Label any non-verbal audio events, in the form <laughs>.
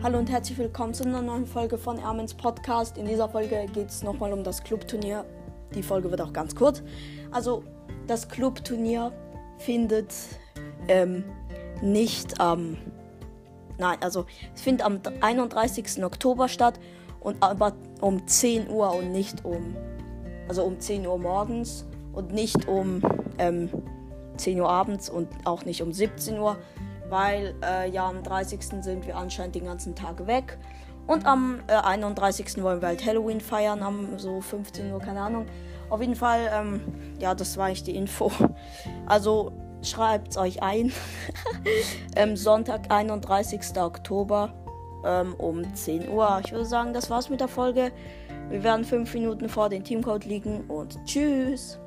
Hallo und herzlich willkommen zu einer neuen Folge von Ermins Podcast. In dieser Folge geht es nochmal um das Clubturnier. Die Folge wird auch ganz kurz. Also, das Clubturnier findet ähm, nicht am. Ähm, nein, also es findet am 31. Oktober statt und aber um 10 Uhr und nicht um. Also um 10 Uhr morgens und nicht um ähm, 10 Uhr abends und auch nicht um 17 Uhr, weil äh, ja am 30. sind wir anscheinend den ganzen Tag weg. Und am äh, 31. wollen wir halt Halloween feiern, am so 15 Uhr, keine Ahnung. Auf jeden Fall, ähm, ja, das war eigentlich die Info. <laughs> Also schreibt es euch ein. <laughs> ähm, Sonntag, 31. Oktober ähm, um 10 Uhr. Ich würde sagen, das war's mit der Folge. Wir werden 5 Minuten vor den Teamcode liegen und tschüss.